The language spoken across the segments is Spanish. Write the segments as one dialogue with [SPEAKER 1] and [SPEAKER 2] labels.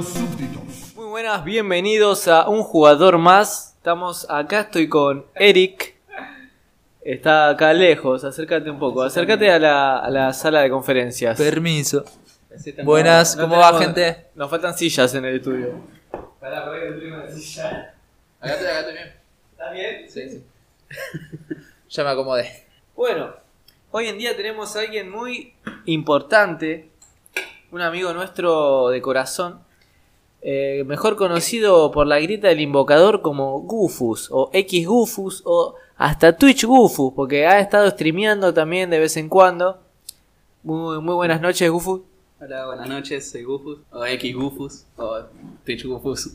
[SPEAKER 1] los súbditos.
[SPEAKER 2] Muy buenas, bienvenidos a un jugador más. Estamos acá, estoy con Eric. Está acá lejos, acércate un poco, acércate a la, a la sala de conferencias.
[SPEAKER 3] Permiso. Buenas,
[SPEAKER 2] No
[SPEAKER 3] ¿cómo va gente?
[SPEAKER 2] Nos faltan sillas en el estudio. Pará, pará, que traigo una silla.
[SPEAKER 3] Acá estoy, acá estoy bien.
[SPEAKER 2] ¿Está bien?
[SPEAKER 3] Sí, sí. ya me acomodé.
[SPEAKER 2] Bueno, hoy en día tenemos a alguien muy importante, un amigo nuestro de corazón, eh, mejor conocido por la grita del invocador como Gufus, o X Gufus, o hasta Twitch Gufus, porque ha estado streameando también de vez en cuando. Muy, muy buenas noches, Gufus.
[SPEAKER 4] Hola, buenas noches, soy Gufus, o X Gufus, o Twitch Gufus.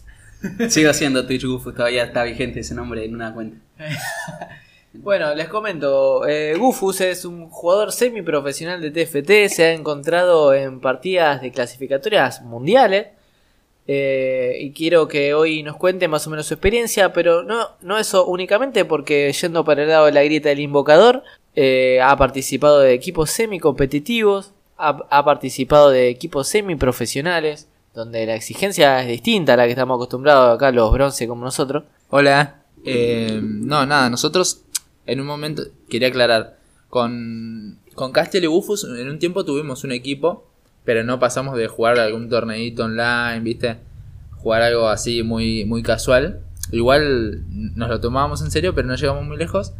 [SPEAKER 4] Sigo siendo Twitch Gufus, todavía está vigente ese nombre en una cuenta.
[SPEAKER 2] Bueno, les comento, eh, Gufus es un jugador semiprofesional de TFT, se ha encontrado en partidas de clasificatorias mundiales eh, y quiero que hoy nos cuente más o menos su experiencia, pero no, no eso únicamente porque yendo para el lado de la grieta del invocador, eh, ha participado de equipos semicompetitivos, ha, ha participado de equipos semiprofesionales, donde la exigencia es distinta a la que estamos acostumbrados acá los bronce como nosotros.
[SPEAKER 3] Hola. Eh, no, nada, nosotros en un momento, quería aclarar, con, con Castiel y Bufus en un tiempo tuvimos un equipo, pero no pasamos de jugar algún torneito online, ¿viste? Jugar algo así muy, muy casual. Igual nos lo tomábamos en serio, pero no llegamos muy lejos.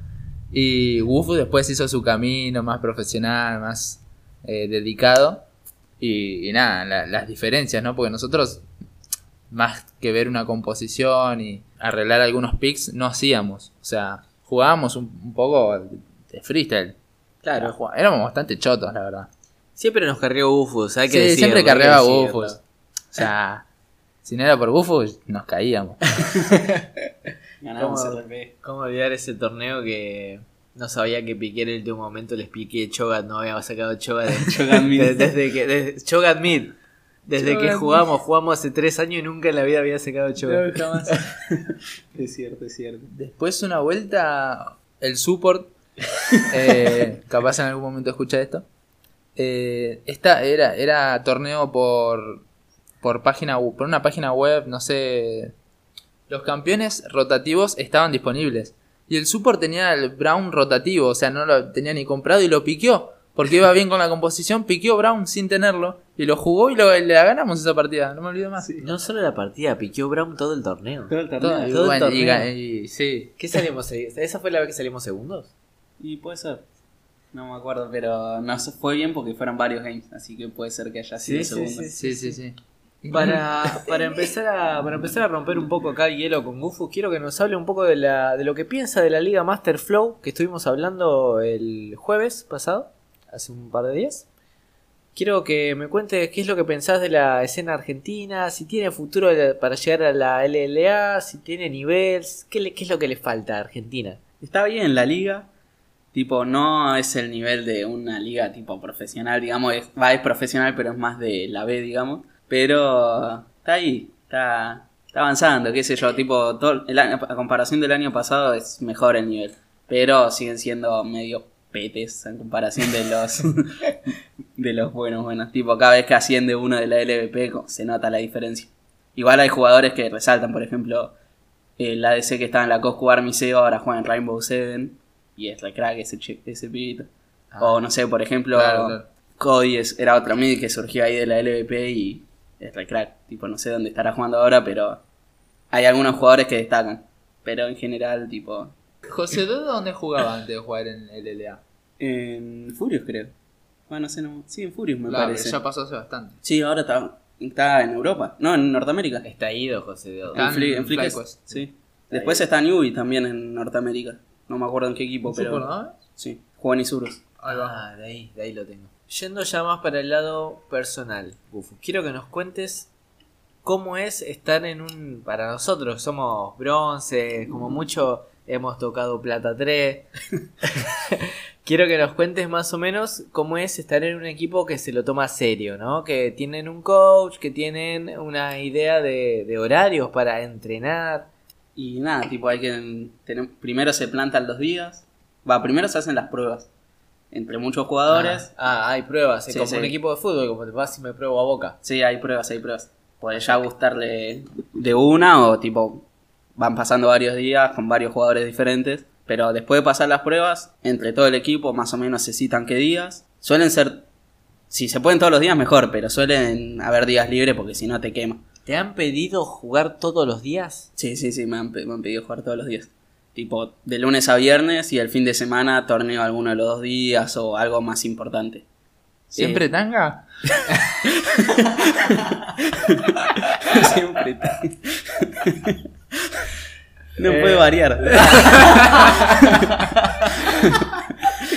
[SPEAKER 3] Y Bufus después hizo su camino más profesional, más eh, dedicado. Y, y nada, la- las diferencias, ¿no? Porque nosotros más que ver una composición y arreglar algunos picks, no hacíamos. O sea, jugábamos un, un poco de freestyle.
[SPEAKER 2] Claro.
[SPEAKER 3] Éramos bastante chotos, la verdad.
[SPEAKER 2] Siempre nos carrió Bufus, hay que
[SPEAKER 3] Sí,
[SPEAKER 2] decirlo,
[SPEAKER 3] siempre carreaba. Bufus. O sea, si no era por Bufus, nos caíamos.
[SPEAKER 4] Ganamos
[SPEAKER 2] ¿Cómo,
[SPEAKER 4] RP.
[SPEAKER 2] cómo olvidar ese torneo que no sabía que Piqué en el último momento les piqué Chogat, no había sacado Chogat de- desde que desde, Chogat Mid. Desde que jugamos, jugamos hace tres años y nunca en la vida había sacado Chogat.
[SPEAKER 4] Es cierto, es cierto.
[SPEAKER 3] Después una vuelta, el support, eh, capaz en algún momento escucha esto. Eh, esta era, era torneo por, por, página, por una página web, no sé. Los campeones rotativos estaban disponibles. Y el support tenía el Brown rotativo, o sea, no lo tenía ni comprado y lo piqueó. Porque iba bien con la composición, piqueó Brown sin tenerlo. Y lo jugó y lo, le ganamos esa partida, no me olvido más.
[SPEAKER 2] No solo la partida, piqueó Brown todo el torneo.
[SPEAKER 4] Todo el
[SPEAKER 3] Todo-
[SPEAKER 4] torneo.
[SPEAKER 3] y
[SPEAKER 2] todo el
[SPEAKER 3] bueno,
[SPEAKER 2] torneo.
[SPEAKER 3] y sí.
[SPEAKER 2] ¿Qué salimos? ¿Esa fue la vez que salimos segundos?
[SPEAKER 4] Y puede ser. No me acuerdo, pero no se fue bien porque fueron varios games, así que puede ser que haya sido
[SPEAKER 2] Sí, sí,
[SPEAKER 4] segundo.
[SPEAKER 2] sí,
[SPEAKER 3] Sí, sí, sí.
[SPEAKER 2] Para, para, empezar a, para empezar a romper un poco acá el hielo con Gufu, quiero que nos hable un poco de, la, de lo que piensa de la Liga Master Flow que estuvimos hablando el jueves pasado, hace un par de días. Quiero que me cuentes qué es lo que pensás de la escena argentina, si tiene futuro para llegar a la LLA, si tiene nivel, qué, le- qué es lo que le falta a Argentina.
[SPEAKER 4] Está bien la liga. Tipo, no es el nivel de una liga tipo profesional, digamos, es, va, es profesional, pero es más de la B, digamos. Pero está ahí, está, está avanzando, qué sé yo, tipo, todo, el año- a comparación del año pasado es mejor el nivel. Pero siguen siendo medio petes en comparación de los de los buenos, buenos. Tipo, cada vez que asciende uno de la LVP se nota la diferencia. Igual hay jugadores que resaltan, por ejemplo, el ADC que estaba en la Coscu Armiseo ahora juega en Rainbow Seven y es re crack ese, ese pibito. o no sé, por ejemplo,
[SPEAKER 3] Claro, claro.
[SPEAKER 4] Cody es- era otro mid que surgió ahí de la LVP y es crack. Tipo, no sé dónde estará jugando ahora, pero hay algunos jugadores que destacan. Pero en general, tipo,
[SPEAKER 3] José Dodo, ¿dónde jugaba antes de jugar en LLA?
[SPEAKER 4] en Furious creo. Bueno, no sé, no. Sí, en Furious me
[SPEAKER 3] Claro,
[SPEAKER 4] parece.
[SPEAKER 3] ya pasó hace bastante.
[SPEAKER 4] Sí, ahora está, está en Europa. No, en Norteamérica.
[SPEAKER 2] Está ido, José de Odo.
[SPEAKER 3] Está
[SPEAKER 4] En,
[SPEAKER 3] en
[SPEAKER 4] en. Sí. Después está Newbie también en Norteamérica. No me acuerdo en qué equipo, pero.
[SPEAKER 3] Super, ¿no?
[SPEAKER 4] Sí, juega en Isurus.
[SPEAKER 3] Ahí va.
[SPEAKER 2] Ah, de ahí, de ahí lo tengo. Yendo ya más para el lado personal, Gufu, quiero que nos cuentes cómo es estar en un... Para nosotros somos bronce, como mucho hemos tocado plata 3. quiero que nos cuentes más o menos cómo es estar en un equipo que se lo toma serio, ¿no? Que tienen un coach, que tienen una idea de, de horarios para entrenar.
[SPEAKER 4] Y nada, tipo, hay que. tener- primero se plantan los días. Va, primero se hacen las pruebas. Entre muchos jugadores.
[SPEAKER 2] Ah, ah, hay pruebas, es
[SPEAKER 4] Sí,
[SPEAKER 2] como
[SPEAKER 4] sí.
[SPEAKER 2] un equipo de fútbol, como te vas y me pruebo a boca.
[SPEAKER 4] Sí, hay pruebas, hay pruebas. puede ya gustarle de una o tipo van pasando varios días con varios jugadores diferentes. Pero después de pasar las pruebas, entre todo el equipo más o menos se citan qué días. Suelen ser, si se pueden todos los días mejor, pero suelen haber días libres porque si no te quema.
[SPEAKER 2] ¿Te han pedido jugar todos los días?
[SPEAKER 4] Sí, sí, sí, me han, pe- me han pedido jugar todos los días. Tipo, de lunes a viernes y el fin de semana torneo alguno de los dos días o algo más importante.
[SPEAKER 3] ¿Siempre
[SPEAKER 4] Eh,
[SPEAKER 3] tanga?
[SPEAKER 4] Siempre. no
[SPEAKER 2] Eh.
[SPEAKER 4] puede variar.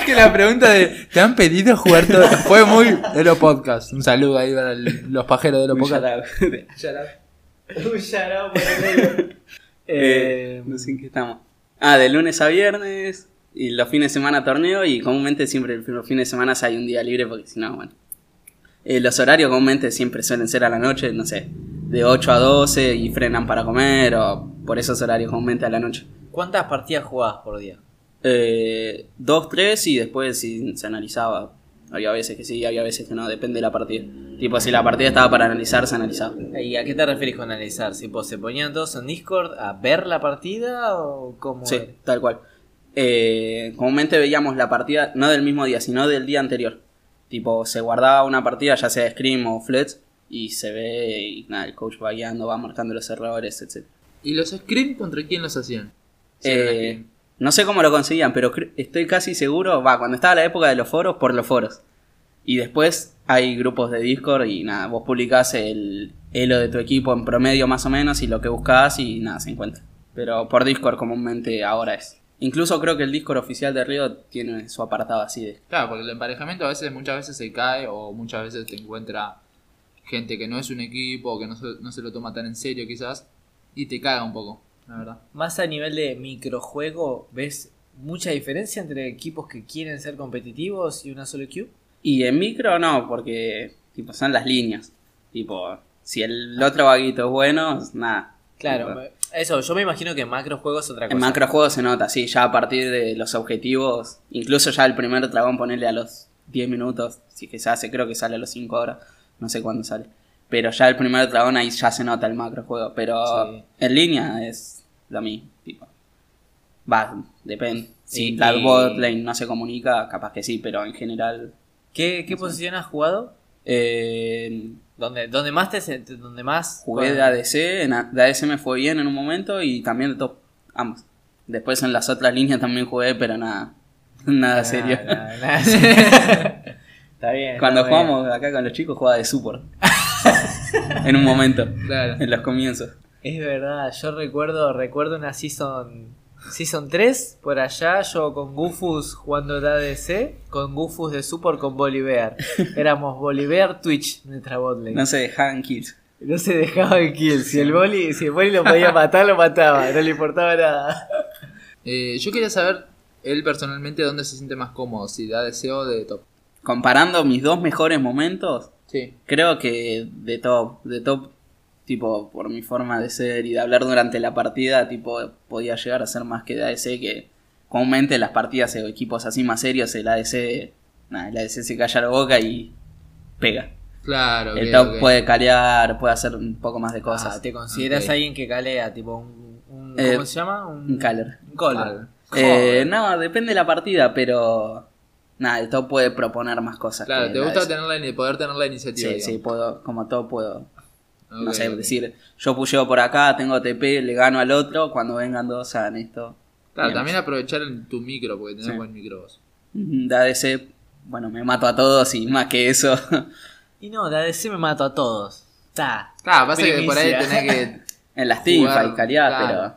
[SPEAKER 3] Es que la pregunta de ¿te han pedido jugar todo? Fue muy de los podcast. Un saludo ahí para el- los pajeros de los
[SPEAKER 4] Un
[SPEAKER 3] podcast.
[SPEAKER 2] medio.
[SPEAKER 4] Eh, no sé en qué estamos. Ah, de lunes a viernes y los fines de semana torneo y comúnmente siempre los fines de semana hay un día libre porque si no, bueno. Eh, los horarios comúnmente siempre suelen ser a la noche, no sé, de 8 a 12 y frenan para comer o por esos horarios comúnmente a la noche.
[SPEAKER 2] ¿Cuántas partidas jugabas por día?
[SPEAKER 4] Eh, dos, tres y después si se analizaba. Había veces que sí, había veces que no, depende de la partida. Tipo, si la partida estaba para analizar, se analizaba.
[SPEAKER 2] ¿Y a qué te referís con analizar? Si pues, ¿Se ponían todos en Discord a ver la partida o cómo?
[SPEAKER 4] Sí,
[SPEAKER 2] era?
[SPEAKER 4] tal cual. Eh, comúnmente veíamos la partida, no del mismo día, sino del día anterior. Tipo, se guardaba una partida, ya sea Scream o Flets, y se ve, y nada, el coach va guiando, va marcando los errores, etc.
[SPEAKER 3] ¿Y los screens contra quién los hacían?
[SPEAKER 4] Eh. No sé cómo lo conseguían, pero estoy casi seguro, va, cuando estaba la época de los foros, por los foros. Y después hay grupos de Discord y nada, vos publicás el elo de tu equipo en promedio más o menos y lo que buscás y nada, se encuentra. Pero por Discord comúnmente ahora es. Incluso creo que el Discord oficial de Río tiene su apartado así de...
[SPEAKER 3] Claro, porque el emparejamiento a veces, muchas veces se cae o muchas veces te encuentra gente que no es un equipo o que no se, no se lo toma tan en serio quizás y te caga un poco, la verdad.
[SPEAKER 2] Más a nivel de microjuego, ¿ves mucha diferencia entre equipos que quieren ser competitivos y una solo queue?
[SPEAKER 4] Y en micro no, porque tipo son las líneas. Tipo, si el otro vaguito es bueno, nada.
[SPEAKER 2] Claro,
[SPEAKER 4] Tipo,
[SPEAKER 2] eso, yo me imagino que en macrojuego es otra cosa.
[SPEAKER 4] En macrojuegos se nota, sí, ya a partir de los objetivos, incluso ya el primer dragón ponerle a los 10 minutos, si que se hace, creo que sale a los 5 horas, no sé cuándo sale. Pero ya el primer dragón ahí ya se nota el macrojuego, pero
[SPEAKER 2] Sí.
[SPEAKER 4] en línea es lo mismo, tipo. Va, depende. Si
[SPEAKER 2] Y-
[SPEAKER 4] la bot lane no se comunica, capaz que sí, pero en general...
[SPEAKER 2] ¿Qué, qué posición has jugado?
[SPEAKER 4] Eh,
[SPEAKER 2] ¿Dónde, dónde más te dónde más
[SPEAKER 4] Jugué de ADC, en A- de ADC me fue bien en un momento y también de top, ambos. Después en las otras líneas también jugué, pero nada, nada serio.
[SPEAKER 2] Nada, nada, nada. Está bien.
[SPEAKER 4] Cuando
[SPEAKER 2] está bien.
[SPEAKER 4] jugamos acá con los chicos jugaba de support. en un momento,
[SPEAKER 3] Claro.
[SPEAKER 4] en los comienzos.
[SPEAKER 2] Es verdad, yo recuerdo, recuerdo una season, season 3, por allá, yo con Gufus jugando de ADC, con Gufus de support con Bolivar. Éramos Bolivar Twitch, nuestra botlane.
[SPEAKER 4] No se dejaban kills.
[SPEAKER 2] No se dejaba el kill. Si el boli, si el boli lo podía matar, lo mataba. No le importaba nada.
[SPEAKER 3] Eh, yo quería saber, él personalmente, dónde se siente más cómodo, si de ADC o de top.
[SPEAKER 4] Comparando mis dos mejores momentos,
[SPEAKER 3] Sí.
[SPEAKER 4] creo que de top, de top, tipo, por mi forma de ser y de hablar durante la partida, tipo, podía llegar a ser más que de ADC, que comúnmente en las partidas de equipos así más serios, el ADC, nada, el ADC se calla la boca y pega.
[SPEAKER 3] Claro.
[SPEAKER 4] el top puede calear, puede hacer un poco más de cosas.
[SPEAKER 2] Ah, ¿Te consideras alguien que calea? Tipo un. un-
[SPEAKER 4] Eh,
[SPEAKER 2] ¿Cómo se llama? Un,
[SPEAKER 4] un caller.
[SPEAKER 2] Un caller.
[SPEAKER 4] Eh, no, depende de la partida, pero nada, el top puede proponer más cosas.
[SPEAKER 3] Claro,
[SPEAKER 4] que
[SPEAKER 3] te gusta tener la, poder tener la iniciativa.
[SPEAKER 4] Sí, sí, puedo, como top puedo no sé, decir, yo pusheo por acá, tengo TP, le gano al otro, cuando vengan dos hagan esto.
[SPEAKER 3] Claro, también aprovechar en tu micro, porque tenés
[SPEAKER 4] Sí.
[SPEAKER 3] buen micro vos.
[SPEAKER 4] De ADC, bueno, me mato a todos y más que eso.
[SPEAKER 2] Y no, de ADC me mato a todos. Ta.
[SPEAKER 3] Claro, pasa que por ahí tenés que
[SPEAKER 4] en las teamfights, cariar,
[SPEAKER 3] claro.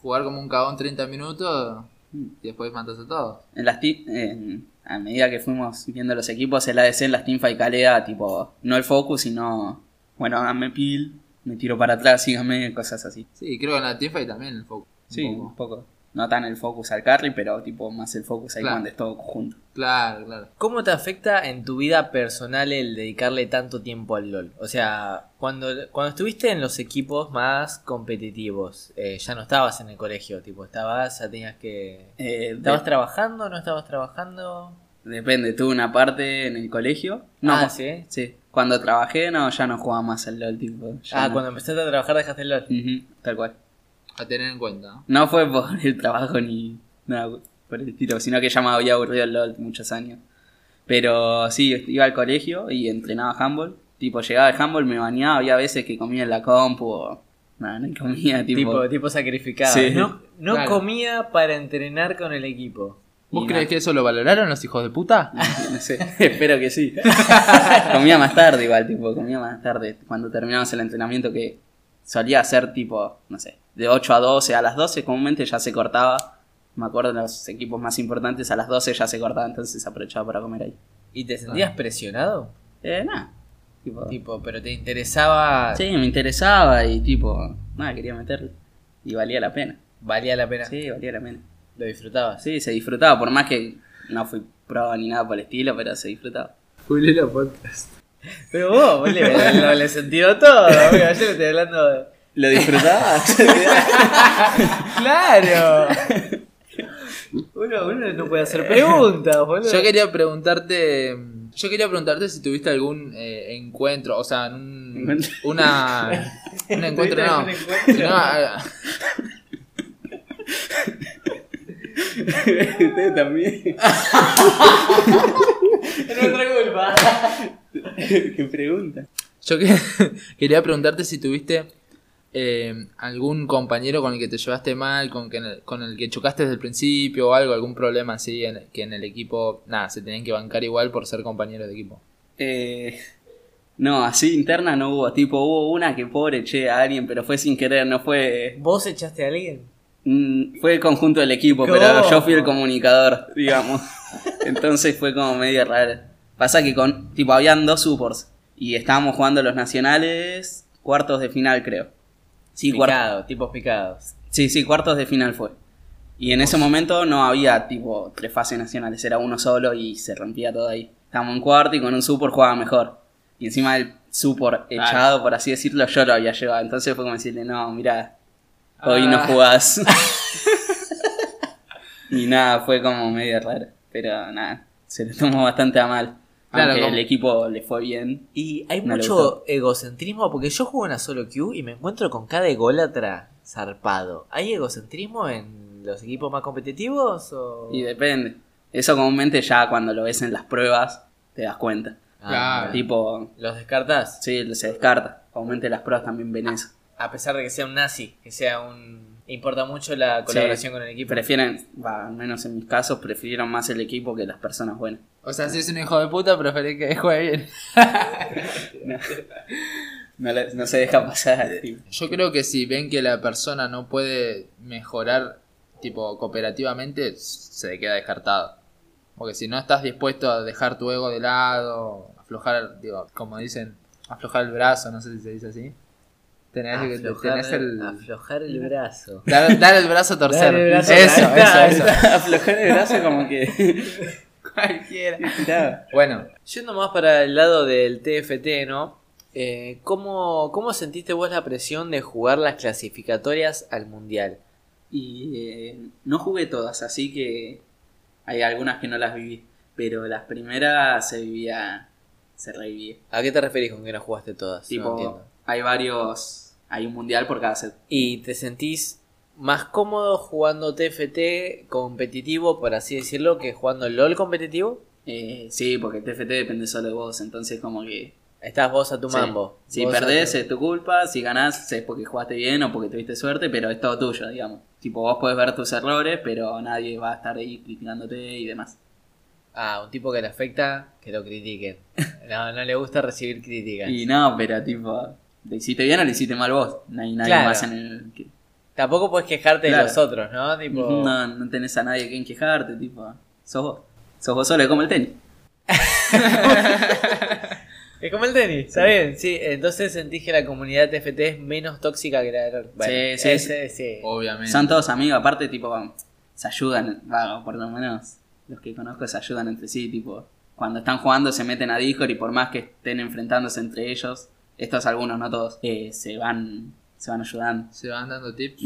[SPEAKER 3] jugar como un cagón 30 minutos
[SPEAKER 4] Mm.
[SPEAKER 3] y después matas a todos.
[SPEAKER 4] pero en las en- a medida que fuimos viendo los equipos, el ADC en las teamfights calea, tipo, no el focus, sino, bueno, háganme peel, me tiro para atrás, síganme, cosas así.
[SPEAKER 3] Sí, creo que en la teamfight también el foco. un
[SPEAKER 4] Sí,
[SPEAKER 3] poco.
[SPEAKER 4] un poco. No tan el focus al carry, pero tipo más el focus ahí
[SPEAKER 3] Claro.
[SPEAKER 4] cuando es todo junto.
[SPEAKER 3] Claro, claro.
[SPEAKER 2] ¿Cómo te afecta en tu vida personal el dedicarle tanto tiempo al LOL? O sea, cuando, cuando estuviste en los equipos más competitivos, eh, ya no estabas en el colegio, tipo, estabas, ya tenías que...
[SPEAKER 4] Eh, de-
[SPEAKER 2] ¿Estabas trabajando? ¿No estabas trabajando?
[SPEAKER 4] Depende, tuve una parte en el colegio. No,
[SPEAKER 2] Ah, ¿sí?
[SPEAKER 4] Sí. Cuando trabajé, no, ya no jugaba más al LOL, tipo. ya
[SPEAKER 2] Ah,
[SPEAKER 4] no.
[SPEAKER 2] cuando empezaste a trabajar dejaste el LOL.
[SPEAKER 4] Tal cual.
[SPEAKER 3] A tener en cuenta. ¿no?
[SPEAKER 4] No fue por el trabajo ni nada por el estilo, sino que ya me había aburrido el LOL muchos años. Pero sí, iba al colegio y entrenaba handball. Tipo, llegaba de handball, me bañaba, había veces que comía en la compu o... Nada, no comía, tipo...
[SPEAKER 2] Tipo, tipo sacrificado.
[SPEAKER 4] Sí.
[SPEAKER 2] No, no
[SPEAKER 3] Claro.
[SPEAKER 2] comía para entrenar con el equipo.
[SPEAKER 3] ¿Vos crees que eso lo valoraron los hijos de puta?
[SPEAKER 4] No sé, espero que sí. comía más tarde igual, tipo, comía más tarde. Cuando terminamos el entrenamiento que solía ser tipo, no sé, de 8 a 12, a las 12 comúnmente ya se cortaba. Me acuerdo los equipos más importantes a las 12 ya se cortaba, entonces aprovechaba para comer ahí.
[SPEAKER 2] ¿Y te sentías
[SPEAKER 3] Ah.
[SPEAKER 2] presionado?
[SPEAKER 4] Eh, nada. Tipo,
[SPEAKER 2] Tipo, pero te interesaba.
[SPEAKER 4] sí, me interesaba y tipo, nada, quería meterle. Y valía la pena.
[SPEAKER 2] Valía la pena.
[SPEAKER 4] Sí, valía la pena.
[SPEAKER 2] Lo disfrutabas.
[SPEAKER 4] Sí, se disfrutaba, por más que no fui pro ni nada por el estilo, pero se disfrutaba.
[SPEAKER 3] Julio Podcast.
[SPEAKER 2] Pero vos, vos le, le, le sentido todo. amigo. Yo le estoy hablando de.
[SPEAKER 4] ¿Lo disfrutaba?
[SPEAKER 2] ¡Claro! Uno, uno no puede hacer preguntas, boludo.
[SPEAKER 3] Yo quería preguntarte. Yo quería preguntarte si tuviste algún eh, encuentro, o sea, un, una. Un encuentro,
[SPEAKER 2] ¿Tuviste
[SPEAKER 3] no.
[SPEAKER 2] algún encuentro?
[SPEAKER 3] sino, ah,
[SPEAKER 4] Usted también.
[SPEAKER 2] Es nuestra culpa.
[SPEAKER 4] ¿Qué pregunta?
[SPEAKER 3] Yo que- quería preguntarte si tuviste eh, algún compañero con el que te llevaste mal, con, que, con el que chocaste desde el principio o algo, algún problema así, en, que en el equipo, nada, se tenían que bancar igual por ser compañeros de equipo.
[SPEAKER 4] Eh, no, así interna no hubo. Tipo, hubo una que pobre che a alguien, pero fue sin querer, no fue.
[SPEAKER 2] ¿Vos echaste a alguien?
[SPEAKER 4] mm, Fue el conjunto del equipo,
[SPEAKER 2] ¿Cómo?
[SPEAKER 4] pero yo fui el comunicador, digamos. Entonces fue como medio raro. Pasa que con. Tipo, habían dos supports. Y estábamos jugando los nacionales. Cuartos de final, creo. Sí, cuartos.
[SPEAKER 2] Picado, tipos picados.
[SPEAKER 4] Sí, sí, cuartos de final fue. Y en ese momento no había tipo tres fases nacionales, era uno solo y se rompía todo ahí. Estábamos en cuarto y con un support jugaba mejor. Y encima el support echado, por así decirlo, yo lo había llevado. Entonces fue como decirle, no, mira, hoy no
[SPEAKER 3] Ah.
[SPEAKER 4] jugás. y nada, fue como medio raro. Pero nada, se lo tomó bastante a mal.
[SPEAKER 3] Claro,
[SPEAKER 4] aunque
[SPEAKER 3] como-
[SPEAKER 4] el equipo le fue bien.
[SPEAKER 2] Y hay
[SPEAKER 4] No
[SPEAKER 2] mucho egocentrismo porque yo juego en una solo queue y me encuentro con cada ególatra zarpado. ¿Hay egocentrismo en los equipos más competitivos? O...
[SPEAKER 4] Y depende. Eso comúnmente ya cuando lo ves en las pruebas te das cuenta.
[SPEAKER 2] Ah,
[SPEAKER 3] Claro.
[SPEAKER 4] Tipo,
[SPEAKER 2] ¿Los descartás?
[SPEAKER 4] Sí, se descarta. Comúnmente las pruebas también ven eso.
[SPEAKER 2] A pesar de que sea un nazi, que sea un... Importa mucho la colaboración con el equipo.
[SPEAKER 4] Prefieren, va, al menos en mis casos, prefirieron más el equipo que las personas buenas.
[SPEAKER 3] O sea, si es un hijo de puta, preferís que juegue bien.
[SPEAKER 4] No, no, le- no se deja pasar. tipo.
[SPEAKER 3] Yo creo que si ven que la persona no puede mejorar, tipo, cooperativamente, se queda descartado. Porque si no estás dispuesto a dejar tu ego de lado, aflojar, digo, como dicen, aflojar el brazo, no sé si se dice así. Tenés, que-
[SPEAKER 2] Aflojar,
[SPEAKER 3] tenés el...
[SPEAKER 2] aflojar el brazo.
[SPEAKER 3] Dar, dar el brazo a torcer.
[SPEAKER 2] Dar el brazo,
[SPEAKER 3] eso, eso, eso.
[SPEAKER 4] Aflojar el brazo como que...
[SPEAKER 2] Cualquiera.
[SPEAKER 4] Claro.
[SPEAKER 3] Bueno,
[SPEAKER 2] Yendo más para el lado del TFT, ¿no? Eh, ¿cómo, ¿Cómo sentiste vos la presión de jugar las clasificatorias al mundial?
[SPEAKER 4] Y eh, no jugué todas, así que hay algunas que no las viví. Pero las primeras se vivía, se revivía.
[SPEAKER 2] ¿A qué te referís con que no jugaste todas? No
[SPEAKER 4] Tipo,
[SPEAKER 2] entiendo.
[SPEAKER 4] hay varios, hay un mundial por cada set.
[SPEAKER 2] ¿Y te sentís más cómodo jugando TFT competitivo, por así decirlo, que jugando LOL competitivo?
[SPEAKER 4] Eh, sí, porque TFT depende solo de vos, entonces como que...
[SPEAKER 2] Estás vos a tu
[SPEAKER 4] sí.
[SPEAKER 2] mambo.
[SPEAKER 4] Si perdés
[SPEAKER 2] tu-
[SPEAKER 4] es tu culpa, si ganás es porque jugaste bien o porque tuviste suerte, pero es todo tuyo, digamos. Tipo, vos podés ver tus errores, pero nadie va a estar ahí criticándote y demás.
[SPEAKER 2] Ah, un tipo que le afecta, que lo critiquen. No, no le gusta recibir críticas.
[SPEAKER 4] Y no, pero tipo, ¿le hiciste bien o le hiciste mal vos? No hay nadie
[SPEAKER 2] Claro.
[SPEAKER 4] más en el... que-
[SPEAKER 2] Tampoco puedes quejarte
[SPEAKER 4] Claro.
[SPEAKER 2] de los otros, ¿no? Tipo...
[SPEAKER 4] No, no tenés a nadie a quien quejarte, tipo, sos vos. Sos vos solo, es como el tenis.
[SPEAKER 2] Es como el tenis, está bien. Sí, entonces sentís que la comunidad TFT es menos tóxica que la de. Bueno,
[SPEAKER 4] Sí, sí,
[SPEAKER 2] ese- sí.
[SPEAKER 3] obviamente.
[SPEAKER 4] Son todos amigos, aparte, tipo, se ayudan, va, por lo menos los que conozco se ayudan entre sí, tipo, cuando están jugando se meten a Discord y por más que estén enfrentándose entre ellos, estos algunos, no todos, eh, se van se van ayudando.
[SPEAKER 3] Se van dando tips.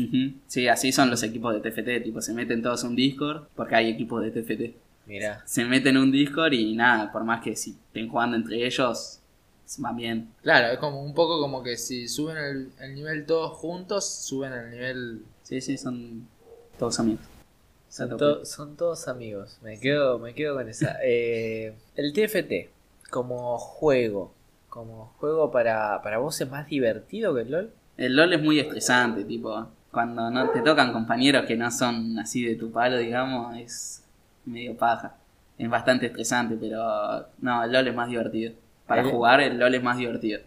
[SPEAKER 4] Sí, así son los equipos de TFT, tipo, se meten todos a un Discord porque hay equipos de TFT.
[SPEAKER 2] Mira.
[SPEAKER 4] Se meten en un Discord y nada, por más que si estén jugando entre ellos, van bien.
[SPEAKER 3] Claro, es como un poco como que si suben el, el nivel todos juntos, suben el nivel...
[SPEAKER 4] Sí, sí, son todos amigos.
[SPEAKER 2] Son, to- son todos amigos. Me quedo, me quedo con esa. Eh, el TFT, como juego. Como juego para, para vos es más divertido que el LOL.
[SPEAKER 4] El LOL es muy estresante, tipo, cuando no te tocan compañeros que no son así de tu palo, digamos, es medio paja. Es bastante estresante, pero no, el LOL es más divertido. Para
[SPEAKER 2] El-
[SPEAKER 4] jugar el LOL es más divertido.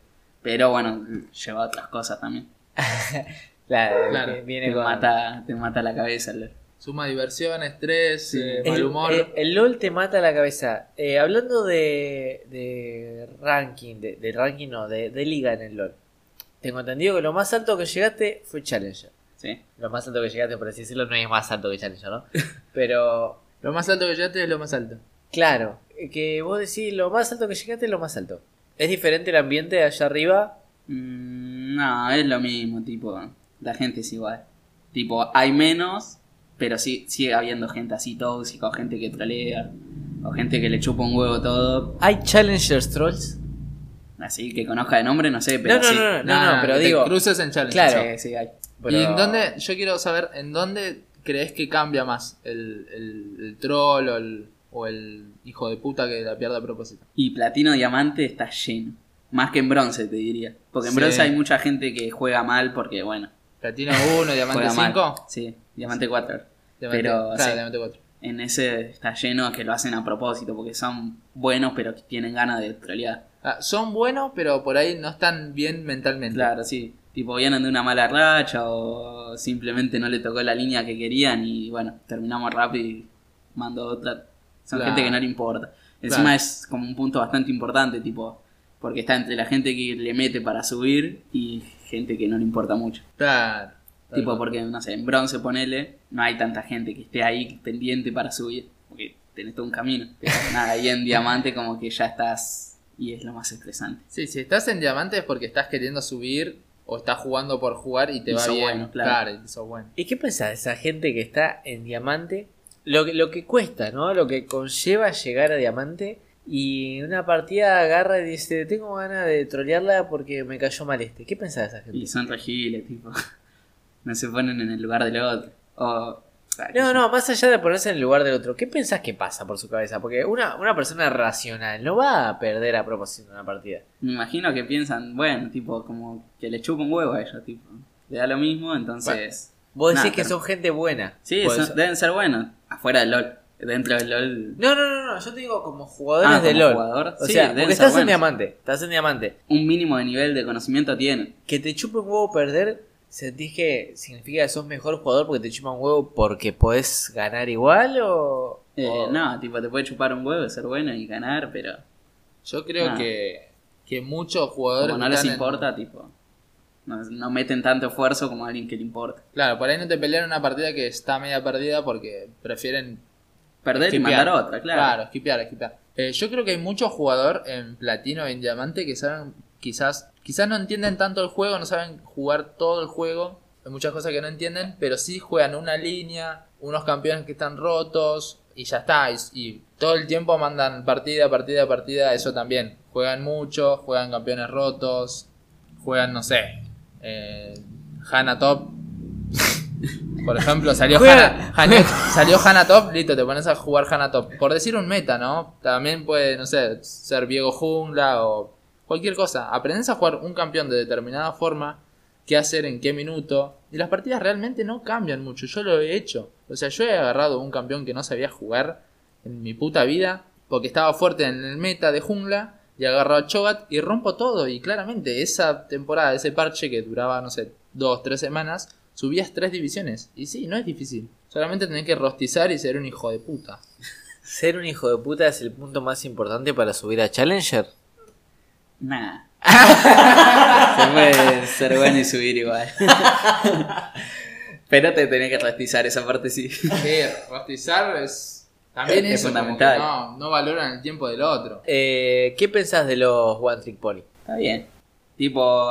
[SPEAKER 4] Pero bueno, lleva otras cosas también.
[SPEAKER 2] Claro,
[SPEAKER 3] Claro.
[SPEAKER 2] viene
[SPEAKER 4] Te
[SPEAKER 2] con.
[SPEAKER 4] mata, te mata la cabeza el LOL.
[SPEAKER 3] Suma diversión, estrés,
[SPEAKER 4] Sí.
[SPEAKER 3] eh, mal humor.
[SPEAKER 2] el LOL te mata la cabeza. Eh, hablando de, de ranking, de, de ranking no, de, de liga en el LOL. Tengo entendido que lo más alto que llegaste fue Challenger.
[SPEAKER 4] Sí.
[SPEAKER 2] Lo más alto que llegaste, por así decirlo, no es más alto que Challenger, ¿no? Pero,
[SPEAKER 3] Lo más alto que llegaste es lo más alto.
[SPEAKER 2] claro, que vos decís lo más alto que llegaste es lo más alto. ¿Es diferente el ambiente allá arriba?
[SPEAKER 4] Mm, no, es lo mismo, tipo, la gente es igual. Tipo, hay menos, pero sí sigue habiendo gente así tóxica, o gente que trolea, o gente que le chupa un huevo todo.
[SPEAKER 2] ¿Hay Challengers Trolls?
[SPEAKER 4] Así que conozca de nombre, no sé, pero
[SPEAKER 2] no, no,
[SPEAKER 4] sí.
[SPEAKER 2] no, no, no, pero
[SPEAKER 3] te
[SPEAKER 2] digo.
[SPEAKER 3] Cruces en challenge.
[SPEAKER 2] Claro.
[SPEAKER 4] Sí, sí, hay.
[SPEAKER 2] pero-
[SPEAKER 3] ¿Y en dónde? Yo quiero saber, ¿en dónde crees que cambia más? ¿El, el, el troll o el, o el hijo de puta que la pierde a propósito?
[SPEAKER 4] Y platino diamante está lleno. Más que en bronce, te diría. Porque en
[SPEAKER 3] Sí.
[SPEAKER 4] bronce hay mucha gente que juega mal porque, bueno,
[SPEAKER 3] Platino 1, Diamante
[SPEAKER 4] juega mal.
[SPEAKER 3] 5.
[SPEAKER 4] Sí, diamante 4. Pero,
[SPEAKER 3] claro,
[SPEAKER 4] sí.
[SPEAKER 3] Diamante 4.
[SPEAKER 4] En ese está lleno que lo hacen a propósito porque son buenos pero tienen ganas de trolear.
[SPEAKER 3] Ah, son buenos, pero por ahí no están bien mentalmente.
[SPEAKER 4] Claro, sí. Tipo, vienen de una mala racha o simplemente no le tocó la línea que querían y bueno, terminamos rápido y mando otra. Son
[SPEAKER 3] Claro.
[SPEAKER 4] gente que no le importa. Encima
[SPEAKER 3] Claro.
[SPEAKER 4] es como un punto bastante importante, tipo, porque está entre la gente que le mete para subir y gente que no le importa mucho.
[SPEAKER 3] Claro.
[SPEAKER 4] Tipo, porque, no sé, en bronce ponele, no hay tanta gente que esté ahí pendiente para subir, porque tenés todo un camino. Pero nada, ahí en diamante como que ya estás y es lo más estresante.
[SPEAKER 3] Sí, si estás en diamante es porque estás queriendo subir o estás jugando por jugar y te
[SPEAKER 4] Y
[SPEAKER 3] va bien.
[SPEAKER 4] bueno, claro.
[SPEAKER 3] y sos bueno.
[SPEAKER 2] ¿Y qué pensás de esa gente que está en diamante? Lo que, lo que cuesta, ¿no? Lo que conlleva llegar a diamante. Y en una partida agarra y dice, tengo ganas de trolearla porque me cayó mal este. ¿Qué pensás de esa gente?
[SPEAKER 4] Y son regiles, tipo. No se ponen en el lugar del otro. O.
[SPEAKER 2] No, no, más allá de ponerse en el lugar del otro, ¿qué pensás que pasa por su cabeza? Porque una, una persona racional no va a perder a propósito una partida.
[SPEAKER 4] Me imagino que piensan, bueno, tipo, como que le chupa un huevo a ellos, tipo. Le da lo mismo, entonces.
[SPEAKER 2] Vos decís
[SPEAKER 4] Nada,
[SPEAKER 2] que
[SPEAKER 4] pero-
[SPEAKER 2] son gente buena.
[SPEAKER 4] Sí, son- deben ser buenos. Afuera del LOL. Dentro del LOL.
[SPEAKER 2] No, no, no, no, yo te digo como jugadores
[SPEAKER 4] Ah,
[SPEAKER 2] de
[SPEAKER 4] como
[SPEAKER 2] LOL.
[SPEAKER 4] jugador.
[SPEAKER 2] O
[SPEAKER 4] Sí,
[SPEAKER 2] sea, porque estás en diamante, estás en diamante.
[SPEAKER 4] Un mínimo de nivel de conocimiento tienen.
[SPEAKER 2] Que te chupe un huevo perder, ¿sentís que significa que sos mejor jugador porque te chupa un huevo porque podés ganar igual o...?
[SPEAKER 4] Eh,
[SPEAKER 2] o-
[SPEAKER 4] No, tipo, te puede chupar un huevo, ser bueno y ganar, pero.
[SPEAKER 3] Yo creo que, que muchos jugadores.
[SPEAKER 4] Como no les
[SPEAKER 3] en-
[SPEAKER 4] importa, tipo. No, no meten tanto esfuerzo como a alguien que le importa.
[SPEAKER 3] Claro, por ahí no te pelean una partida que está media perdida porque prefieren
[SPEAKER 4] Perder y
[SPEAKER 3] Esquipear.
[SPEAKER 4] mandar otra, claro.
[SPEAKER 3] Claro, esquipear, esquipear. Eh, yo creo que hay muchos jugadores en platino y en diamante que saben, quizás, quizás no entienden tanto el juego, no saben jugar todo el juego. Hay muchas cosas que no entienden, pero sí juegan una línea, unos campeones que están rotos y ya está. Y, y todo el tiempo mandan partida, partida, partida, eso también. Juegan mucho, juegan campeones rotos, juegan, no sé, eh, Hana Top. Por ejemplo, salió Hana, Hana- salió Hana Top, listo, te pones a jugar Hana Top. Por decir un meta, ¿no? También puede, no sé, ser Viego Jungla o cualquier cosa. Aprendes a jugar un campeón de determinada forma, qué hacer en qué minuto. Y las partidas realmente no cambian mucho. Yo lo he hecho. O sea, yo he agarrado un campeón que no sabía jugar en mi puta vida porque estaba fuerte en el meta de jungla y agarro a Chogat y rompo todo. Y claramente esa temporada, ese parche que duraba, no sé, dos, tres semanas, subías tres divisiones. Y sí, no es difícil. Solamente tenés que rostizar y ser un hijo de puta.
[SPEAKER 2] ¿Ser un hijo de puta es el punto más importante para subir a Challenger?
[SPEAKER 4] Nah. Se puede ser bueno y subir igual. Pero te tenés que rastizar esa parte, sí.
[SPEAKER 3] Que rostizar es también
[SPEAKER 4] Es
[SPEAKER 3] eso, como
[SPEAKER 4] fundamental.
[SPEAKER 3] que No, no valoran el tiempo del otro.
[SPEAKER 2] Eh, ¿Qué pensás de los One Trick Pony?
[SPEAKER 4] Está bien. Tipo,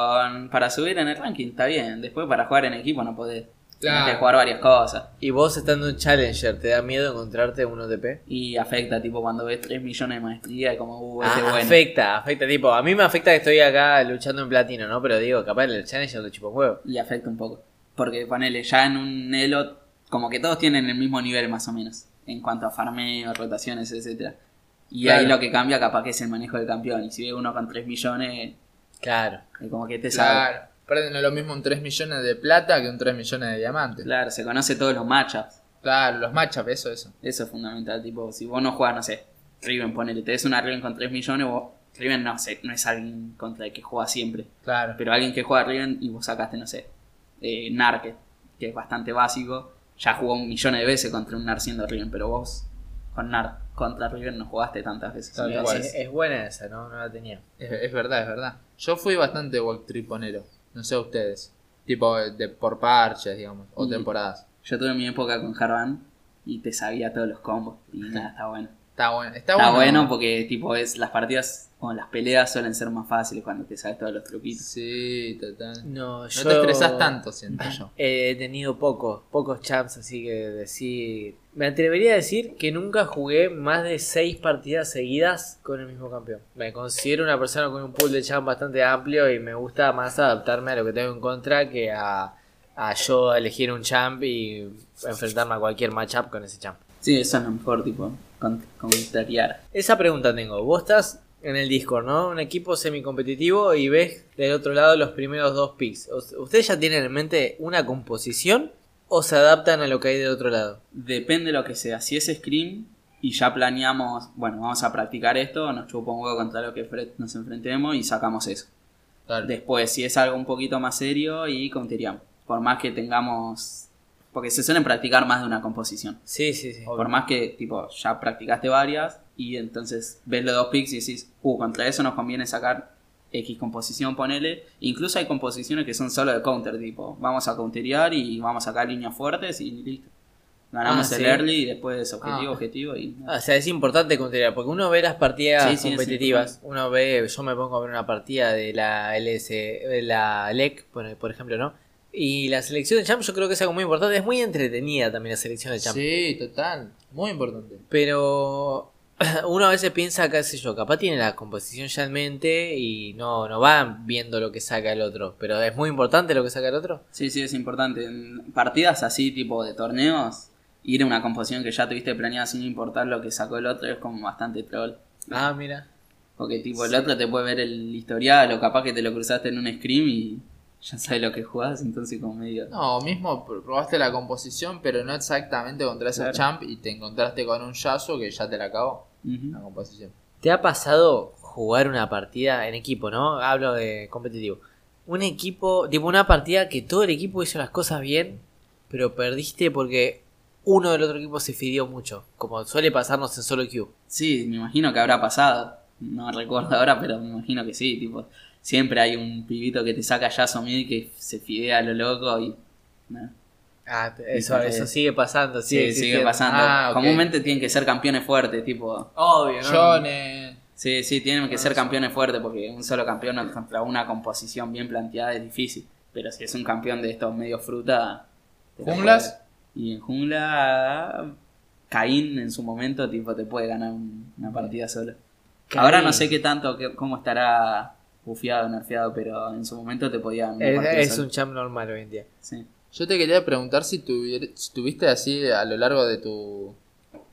[SPEAKER 4] para subir en el ranking, está bien. Después para jugar en equipo no podés. Tienes
[SPEAKER 3] Claro.
[SPEAKER 4] que jugar varias cosas.
[SPEAKER 2] Y vos estando en Challenger, ¿te da miedo encontrarte un OTP?
[SPEAKER 4] Y afecta, tipo, cuando ves 3 millones de maestría, y como, uh, este
[SPEAKER 2] Ah,
[SPEAKER 4] bueno.
[SPEAKER 2] afecta, afecta, tipo, a mí me afecta que estoy acá luchando en platino, ¿no? Pero digo, capaz el Challenger lo chupo huevo.
[SPEAKER 4] Y afecta un poco. Porque ponele, ya en un Elo, como que todos tienen el mismo nivel más o menos. En cuanto a farmeo, rotaciones, etcétera Y
[SPEAKER 2] Claro.
[SPEAKER 4] ahí lo que cambia capaz que es el manejo del campeón. Y si ve uno con 3 millones,
[SPEAKER 2] Claro.
[SPEAKER 4] es como que te sabe.
[SPEAKER 3] Claro. Aparte no es lo mismo un 3 millones de plata que un 3 millones de diamantes.
[SPEAKER 4] Claro, se conoce todos los matchups.
[SPEAKER 3] Claro, los matchups, eso, eso.
[SPEAKER 4] Eso es fundamental. Tipo, si vos no juegas, no sé, Riven, ponele, te des una Riven con 3 millones, vos. Riven no, sé, no es alguien contra el que juega siempre.
[SPEAKER 3] Claro.
[SPEAKER 4] Pero alguien que juega Riven y vos sacaste, no sé, eh, Narket, que es bastante básico, ya jugó un millón de veces contra un Nar siendo Riven, pero vos con Nar contra Riven no jugaste tantas veces.
[SPEAKER 3] Tal
[SPEAKER 2] Es, es buena esa, ¿no? No la tenía.
[SPEAKER 3] Es, es verdad, es verdad. Yo fui bastante walk triponero. No sé ustedes. Tipo de por parches, digamos. O
[SPEAKER 4] Y-
[SPEAKER 3] temporadas.
[SPEAKER 4] yo tuve mi época con Harvan y te sabía todos los combos. Y nada, está bueno.
[SPEAKER 3] Está bueno. Está,
[SPEAKER 4] Está
[SPEAKER 3] bueno.
[SPEAKER 4] bueno porque tipo es las partidas o las peleas suelen ser más fáciles cuando te sabes todos los truquitos.
[SPEAKER 3] Sí, total.
[SPEAKER 2] No,
[SPEAKER 3] No
[SPEAKER 2] yo...
[SPEAKER 3] te estresas tanto, siento yo.
[SPEAKER 2] He tenido pocos, pocos champs, así que decir... Me atrevería a decir que nunca jugué más de seis partidas seguidas con el mismo campeón. Me considero una persona con un pool de champ bastante amplio y me gusta más adaptarme a lo que tengo en contra que a, a yo elegir un champ y enfrentarme a cualquier matchup con ese champ.
[SPEAKER 4] Sí, eso es lo mejor, tipo, con- contrariar.
[SPEAKER 2] Esa pregunta tengo. Vos estás en el Discord, ¿no? Un equipo semicompetitivo y ves del otro lado los primeros dos picks. ¿Ustedes ya tienen en mente una composición o se adaptan a lo que hay del otro lado?
[SPEAKER 4] Depende de lo que sea. Si es Scream y ya planeamos, bueno, vamos a practicar esto, nos chupa un huevo contra lo que nos enfrentemos y sacamos eso.
[SPEAKER 3] Claro.
[SPEAKER 4] Después, si es algo un poquito más serio y counteriamos. Por más que tengamos... Porque se suelen practicar más de una composición.
[SPEAKER 2] Sí, sí, sí.
[SPEAKER 4] Por más que, tipo, ya practicaste varias y entonces ves los dos picks y decís, uh, contra eso nos conviene sacar X composición, ponele. Incluso hay composiciones que son solo de counter, tipo, vamos a counterear y vamos a sacar líneas fuertes y listo. Ganamos
[SPEAKER 2] Ah,
[SPEAKER 4] el
[SPEAKER 2] sí.
[SPEAKER 4] early y después objetivo,
[SPEAKER 3] Ah.
[SPEAKER 4] objetivo y...
[SPEAKER 2] Ah, o sea, es importante considerar, porque uno ve las partidas
[SPEAKER 4] Sí, sí,
[SPEAKER 2] competitivas, uno ve, yo me pongo a ver una partida de la LS, de la LEC, por, por ejemplo, ¿no? Y la selección de champ yo creo que es algo muy importante, es muy entretenida también la selección de champ.
[SPEAKER 3] Sí, total. Muy importante.
[SPEAKER 2] Pero uno a veces piensa, qué sé yo, capaz tiene la composición ya en mente y no, no va viendo lo que saca el otro. Pero es muy importante lo que saca el otro.
[SPEAKER 4] Sí, sí, es importante. En partidas así, tipo de torneos, ir a una composición que ya tuviste planeada sin importar lo que sacó el otro es como bastante troll.
[SPEAKER 2] Ah, mira.
[SPEAKER 4] Porque tipo el otro te puede ver el historial o capaz que te lo cruzaste en un scream y ya sabes lo que jugás, entonces como medio...
[SPEAKER 3] No, mismo pr- probaste la composición, pero no exactamente contra ese
[SPEAKER 4] Claro.
[SPEAKER 3] champ y te encontraste con un Yasuo que ya te la acabó. La composición.
[SPEAKER 2] ¿Te ha pasado jugar una partida en equipo, no? Hablo de competitivo. Un equipo, tipo una partida que todo el equipo hizo las cosas bien, pero perdiste porque uno del otro equipo se fidió mucho. Como suele pasarnos en solo queue.
[SPEAKER 4] Sí, me imagino que habrá pasado. No recuerdo ahora, pero me imagino que sí, tipo... Siempre hay un pibito que te saca Yasuo mid que se fidea a lo loco y... no.
[SPEAKER 2] Ah,
[SPEAKER 4] eso-
[SPEAKER 2] eso,
[SPEAKER 4] eso
[SPEAKER 2] sigue pasando,
[SPEAKER 4] Sí, sigue pasando.
[SPEAKER 3] Ah.
[SPEAKER 4] Comúnmente tienen que ser campeones fuertes, tipo...
[SPEAKER 2] Obvio, ¿no?
[SPEAKER 3] Jones.
[SPEAKER 4] Sí, sí, tienen que ser campeones fuertes porque un solo campeón contra una composición bien planteada es difícil. Pero si es un campeón de estos medio fruta.
[SPEAKER 3] ¿Junglas?
[SPEAKER 4] Y en jungla. Caín en su momento, tipo, te puede ganar un- una partida sola.
[SPEAKER 2] Caín.
[SPEAKER 4] Ahora no sé qué tanto, qué- cómo estará bufiado, nerfeado, pero en su momento te podía ganar una
[SPEAKER 2] Es, es un champ normal hoy en día.
[SPEAKER 4] Sí.
[SPEAKER 3] Yo te quería preguntar si, tuvier- si tuviste así a lo largo de tu,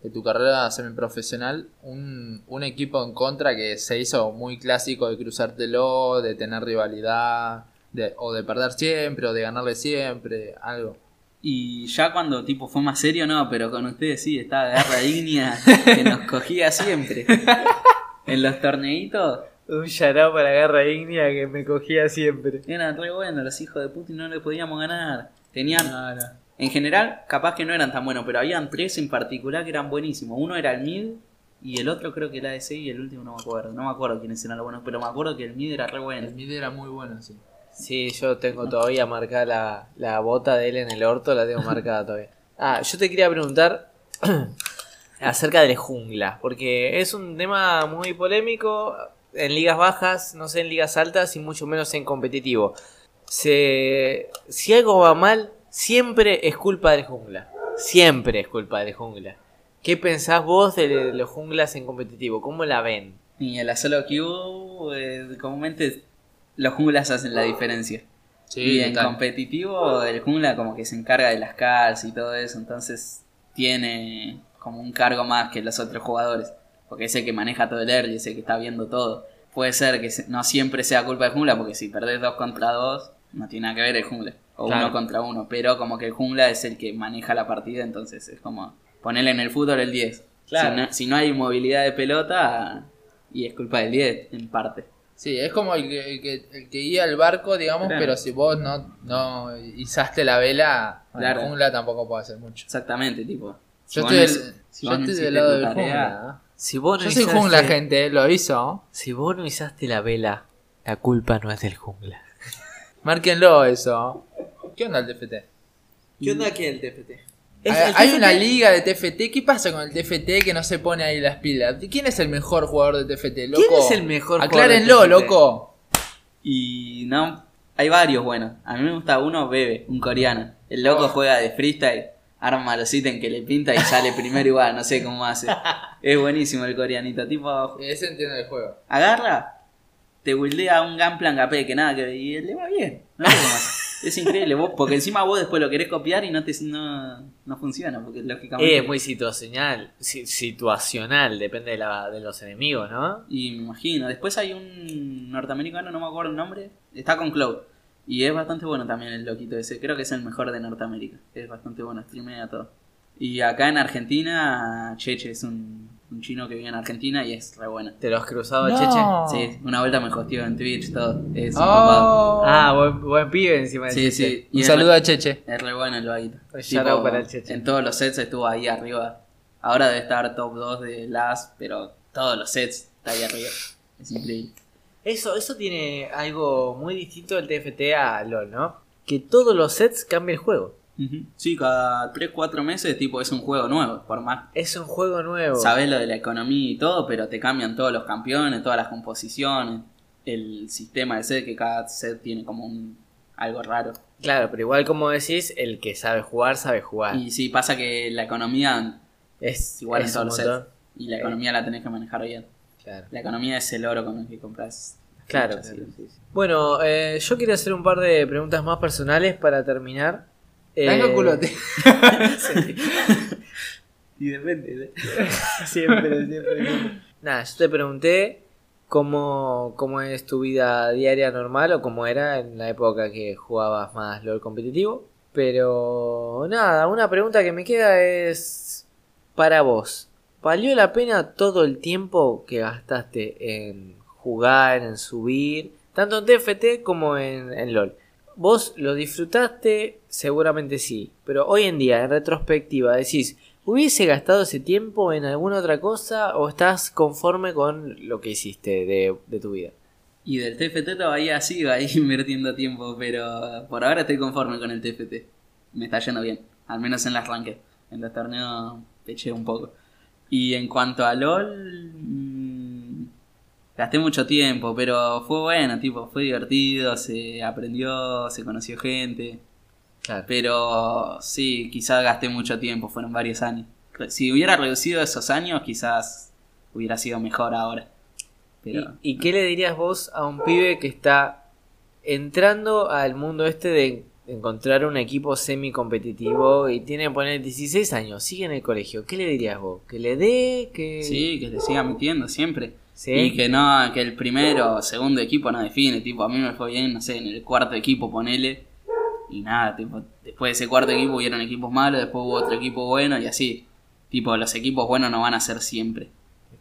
[SPEAKER 3] de tu carrera semiprofesional un, un equipo en contra que se hizo muy clásico de cruzártelo, de tener rivalidad, de, o de perder siempre, o de ganarle siempre, algo.
[SPEAKER 4] Y ya cuando tipo fue más serio, no, pero con ustedes sí, estaba Guerra Ignia que nos cogía siempre. En los torneitos
[SPEAKER 2] Un shout para Guerra Ignia que me cogía siempre.
[SPEAKER 4] eran re buenos los hijos de puta y no le podíamos ganar. Tenían, en general, capaz que no eran tan buenos, pero habían tres en particular que eran buenísimos. Uno era el mid y el otro creo que era ADC y el último no me acuerdo. No me acuerdo quiénes eran los buenos, pero me acuerdo que el mid era re bueno.
[SPEAKER 3] El mid era muy bueno, sí.
[SPEAKER 2] Sí, yo tengo todavía marcada la, la bota de él en el orto, la tengo marcada todavía. Ah, yo te quería preguntar acerca de la jungla, porque es un tema muy polémico en ligas bajas, no sé en ligas altas y mucho menos en competitivo. Se, si algo va mal, siempre es culpa del jungla. Siempre es culpa del jungla. ¿Qué pensás vos de los junglas en competitivo? ¿Cómo la ven?
[SPEAKER 4] Y en la solo queue, eh, comúnmente los junglas hacen la diferencia. y en
[SPEAKER 3] total.
[SPEAKER 4] competitivo, el jungla como que se encarga de las calls y todo eso, entonces tiene como un cargo más que los otros jugadores. Porque es el que maneja todo el early, es el que está viendo todo. Puede ser que no siempre sea culpa del jungla, porque si perdés dos contra dos, no tiene nada que ver el jungla. O
[SPEAKER 2] Claro.
[SPEAKER 4] uno contra uno, pero como que el jungla es el que maneja la partida, entonces es como ponerle en el fútbol el 10.
[SPEAKER 2] Claro.
[SPEAKER 4] Si, no, si no hay movilidad de pelota, y es culpa del 10, en parte.
[SPEAKER 3] Sí, es como el que, el que, el que guía el barco, digamos,
[SPEAKER 4] Claro.
[SPEAKER 3] pero si vos no, no izaste la vela,
[SPEAKER 4] Claro.
[SPEAKER 3] el jungla tampoco puede hacer mucho.
[SPEAKER 4] Exactamente, tipo. si
[SPEAKER 3] Yo estoy, del,
[SPEAKER 4] si
[SPEAKER 3] yo estoy lado del jungla.
[SPEAKER 2] Si vos no
[SPEAKER 3] Yo soy
[SPEAKER 2] izaste-
[SPEAKER 3] jungla, gente, lo hizo.
[SPEAKER 2] Si vos no izaste la vela, la culpa no es del jungla.
[SPEAKER 3] Márquenlo eso. ¿Qué onda el TFT?
[SPEAKER 2] ¿Qué onda aquí el TFT?
[SPEAKER 3] Hay, hay una liga de TFT. ¿Qué pasa con el TFT que no se pone ahí las pilas? ¿Quién es el mejor jugador de TFT, loco?
[SPEAKER 2] ¿Quién es el mejor jugador de
[SPEAKER 3] Aclárenlo,
[SPEAKER 2] TFT?
[SPEAKER 3] loco.
[SPEAKER 4] Y no, hay varios buenos. A mí me gusta uno, Bebe, un coreano. El loco juega de freestyle, arma los ítems que le pinta y sale primero igual, no sé cómo hace. Es buenísimo el coreanito, tipo,
[SPEAKER 3] Ese entiende el juego.
[SPEAKER 4] agarra, te buildea un Gunplan AP que nada que y le va bien. No sé cómo hace. Es increíble, vos, porque encima vos después lo querés copiar y no te no, no funciona, porque lógicamente...
[SPEAKER 2] Eh, es muy situacional, si- situacional, depende de, la, de los enemigos, ¿no?
[SPEAKER 4] Y me imagino. Después hay un norteamericano, no me acuerdo el nombre. Está con Cloud. Y es bastante bueno también el loquito ese. Creo que es el mejor de Norteamérica. Es bastante bueno, streamea todo. Y acá en Argentina, Cheche es un, un chino que vive en Argentina y es re bueno.
[SPEAKER 2] ¿Te los has cruzado,
[SPEAKER 3] No.
[SPEAKER 2] Cheche?
[SPEAKER 4] Sí, una vuelta me hosteó en Twitch, todo. Es un.
[SPEAKER 3] Oh.
[SPEAKER 2] Ah, buen, buen pibe encima de
[SPEAKER 4] Sí,
[SPEAKER 2] Cheche.
[SPEAKER 4] sí. Y
[SPEAKER 3] Un
[SPEAKER 4] es
[SPEAKER 3] saludo
[SPEAKER 4] re-
[SPEAKER 3] a Cheche.
[SPEAKER 4] Es re bueno el vaguito.
[SPEAKER 2] Out para el Cheche.
[SPEAKER 4] En todos los sets estuvo ahí arriba. Ahora debe estar top 2 de Last, pero todos los sets está ahí arriba. Es increíble.
[SPEAKER 2] Eso, eso tiene algo muy distinto del TFT a LOL, ¿no? Que todos los sets cambia el juego.
[SPEAKER 4] Sí, cada 3-4 meses tipo es un juego nuevo, por más.
[SPEAKER 2] Es un juego nuevo.
[SPEAKER 4] Sabes lo de la economía y todo, pero te cambian todos los campeones, todas las composiciones, el sistema de set, que cada set tiene como un algo raro.
[SPEAKER 2] Claro, pero igual como decís, el que sabe jugar, sabe jugar.
[SPEAKER 4] Y sí, pasa que la economía
[SPEAKER 2] es
[SPEAKER 4] igual
[SPEAKER 2] es
[SPEAKER 4] en todos los sets. Y la economía la tenés que manejar bien.
[SPEAKER 2] Claro.
[SPEAKER 4] La economía es el oro con el que compras.
[SPEAKER 2] Claro,
[SPEAKER 4] fichas,
[SPEAKER 2] claro,
[SPEAKER 4] sí.
[SPEAKER 2] sí, sí. Bueno, eh, yo quería hacer un par de preguntas más personales para terminar.
[SPEAKER 3] Venga,
[SPEAKER 2] Eh,
[SPEAKER 3] culote.
[SPEAKER 4] Y depende.
[SPEAKER 2] siempre, siempre. Nada, yo te pregunté cómo, cómo es tu vida diaria normal o cómo era en la época que jugabas más LOL competitivo. Pero nada, una pregunta que me queda es para vos. ¿Valió la pena todo el tiempo que gastaste en jugar, en subir, tanto en TFT como en, en LOL? ¿Vos lo disfrutaste? Seguramente sí. Pero hoy en día, en retrospectiva, decís, ¿hubiese gastado ese tiempo en alguna otra cosa o estás conforme con lo que hiciste de, de tu vida?
[SPEAKER 4] Y del TFT todavía sigo ahí invirtiendo tiempo, pero por ahora estoy conforme con el TFT. Me está yendo bien, al menos en las ranked. En los torneos peché un poco. Y en cuanto a LOL, mm, gasté mucho tiempo, pero fue bueno, tipo, fue divertido, se aprendió, se conoció gente.
[SPEAKER 2] Claro.
[SPEAKER 4] Pero sí, quizás gasté mucho tiempo, fueron varios años. Si hubiera reducido esos años, quizás hubiera sido mejor ahora. Pero...
[SPEAKER 2] ¿Y, y qué le dirías vos a un pibe que está entrando al mundo este de encontrar un equipo semi competitivo y tiene que poner 16 años, sigue en el colegio? ¿Qué le dirías vos? ¿Que le dé? ¿Que
[SPEAKER 4] Sí, que le siga metiendo siempre.
[SPEAKER 2] ¿Sí?
[SPEAKER 4] Y que no, que el primero o segundo equipo no define, tipo, a mí me fue bien, no sé, en el cuarto equipo ponele. Y nada, tipo, después de ese cuarto equipo hubieron equipos malos, después hubo otro equipo bueno y así. Tipo, los equipos buenos no van a ser siempre.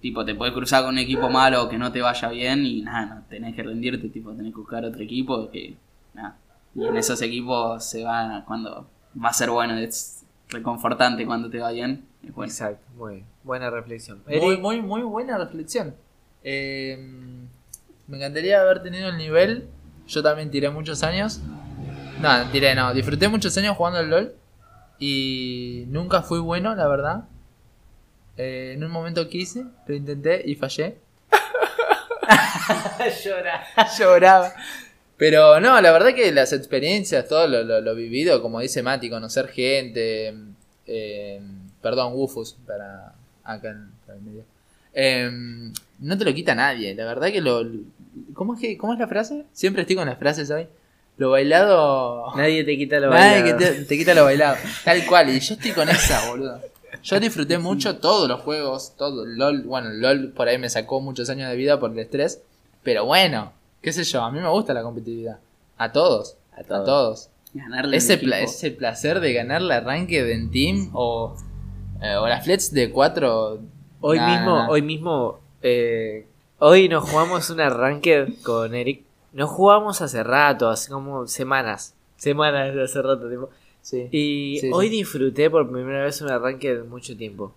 [SPEAKER 4] Tipo, te puedes cruzar con un equipo malo que no te vaya bien y nada, no, tenés que rendirte, tipo, tenés que buscar otro equipo que, nada. Y en esos equipos se va cuando va a ser bueno, es reconfortante cuando te va bien. Es bueno.
[SPEAKER 2] Exacto, muy bien. buena reflexión.
[SPEAKER 3] Muy,
[SPEAKER 2] Eric,
[SPEAKER 3] muy, muy buena reflexión. Eh, me encantaría haber tenido el nivel. Yo también tiré muchos años. No, tiré, no. Disfruté muchos años jugando al LOL. Y nunca fui bueno, la verdad. Eh, en un momento quise, lo intenté y fallé.
[SPEAKER 2] llora.
[SPEAKER 3] Lloraba. Pero no, la verdad que las experiencias, todo lo, lo- lo vivido, como dice Mati, conocer gente, eh, perdón, Wufus, para acá en, para el medio. Eh, no te lo quita nadie, la verdad que lo... ¿Cómo es, que, ¿Cómo es la frase? Siempre estoy con las frases hoy. Lo bailado...
[SPEAKER 2] Nadie te quita lo
[SPEAKER 3] Nadie
[SPEAKER 2] bailado.
[SPEAKER 3] que te, te quita lo bailado. Tal cual, y yo estoy con esa, boludo. Yo disfruté mucho todos los juegos, todo LOL. Bueno, LOL por ahí me sacó muchos años de vida por el estrés. Pero bueno, qué sé yo, a mí me gusta la competitividad. A todos,
[SPEAKER 2] A
[SPEAKER 3] a
[SPEAKER 2] todos.
[SPEAKER 3] todos.
[SPEAKER 4] Ganarle
[SPEAKER 3] Ese, pla- ese placer de ganar la ranque en team o, eh, o las flets de 4.
[SPEAKER 2] Hoy mismo, hoy mismo, eh, hoy nos jugamos una ranked con Eric. Nos jugamos hace rato, hace como semanas. Semanas de hace rato, tipo.
[SPEAKER 3] Sí.
[SPEAKER 2] Y
[SPEAKER 3] Sí,
[SPEAKER 2] hoy
[SPEAKER 3] sí.
[SPEAKER 2] disfruté por primera vez una ranked en mucho tiempo.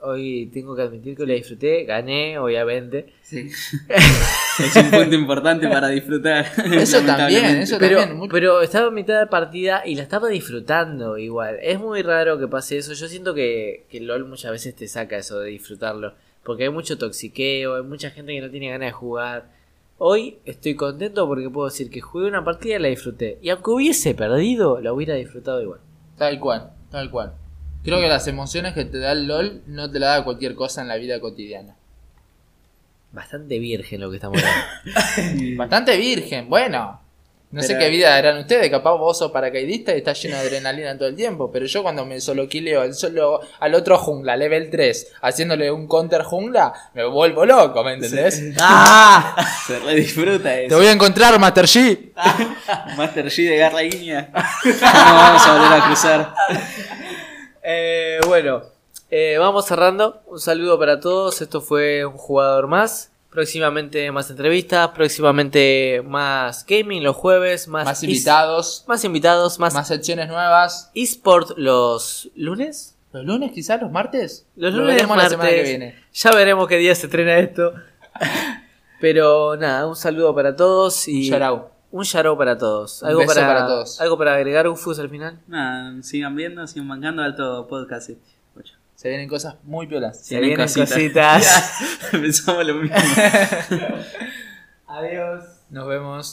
[SPEAKER 2] Hoy tengo que admitir que la disfruté, gané, obviamente.
[SPEAKER 4] Sí. es un punto importante para disfrutar.
[SPEAKER 3] Eso también, eso
[SPEAKER 2] Pero,
[SPEAKER 3] también.
[SPEAKER 2] pero estaba en mitad de partida y la estaba disfrutando igual. Es muy raro que pase eso. Yo siento que, que LOL muchas veces te saca eso de disfrutarlo. Porque hay mucho toxiqueo, hay mucha gente que no tiene ganas de jugar. Hoy estoy contento porque puedo decir que jugué una partida y la disfruté. Y aunque hubiese perdido, la hubiera disfrutado igual.
[SPEAKER 3] Tal cual, tal cual. Creo que las emociones que te da el LOL no te la da cualquier cosa en la vida cotidiana.
[SPEAKER 2] Bastante virgen lo que estamos hablando.
[SPEAKER 3] Bastante virgen, bueno. No sé qué vida harán ustedes, capaz vos sos paracaidista y estás lleno de adrenalina todo el tiempo, pero yo cuando me solo quileo al, solo, al otro jungla, level 3, haciéndole un counter jungla, me vuelvo loco, ¿me entendés?
[SPEAKER 2] ¡Ah!
[SPEAKER 4] Se re disfruta
[SPEAKER 3] Te
[SPEAKER 4] eso.
[SPEAKER 3] voy a encontrar, Master G.
[SPEAKER 4] Master G de garra guiña. no vamos a volver a cruzar.
[SPEAKER 2] Eh, bueno, eh, vamos cerrando. Un saludo para todos. Esto fue un jugador más. Próximamente más entrevistas, próximamente más gaming los jueves, más,
[SPEAKER 3] invitados,
[SPEAKER 2] más invitados, más,
[SPEAKER 3] más secciones nuevas.
[SPEAKER 2] eSport los lunes.
[SPEAKER 3] ¿Los lunes quizás? ¿Los martes?
[SPEAKER 2] Los
[SPEAKER 3] Lo
[SPEAKER 2] lunes,
[SPEAKER 3] veremos la semana que viene.
[SPEAKER 2] Ya veremos qué día se estrena esto. Pero nada, un saludo para todos y un yarao para todos.
[SPEAKER 3] Un
[SPEAKER 2] Algo
[SPEAKER 3] beso
[SPEAKER 2] para,
[SPEAKER 3] para todos.
[SPEAKER 2] Algo para agregar Ufus al final.
[SPEAKER 4] Nada, sigan viendo, sigan bancando alto podcast.
[SPEAKER 3] Se vienen cosas muy piolas.
[SPEAKER 2] Se
[SPEAKER 4] Tienen
[SPEAKER 2] vienen
[SPEAKER 4] cositas.
[SPEAKER 2] cositas.
[SPEAKER 4] Pensamos lo mismo.
[SPEAKER 2] Adiós.
[SPEAKER 3] Nos vemos.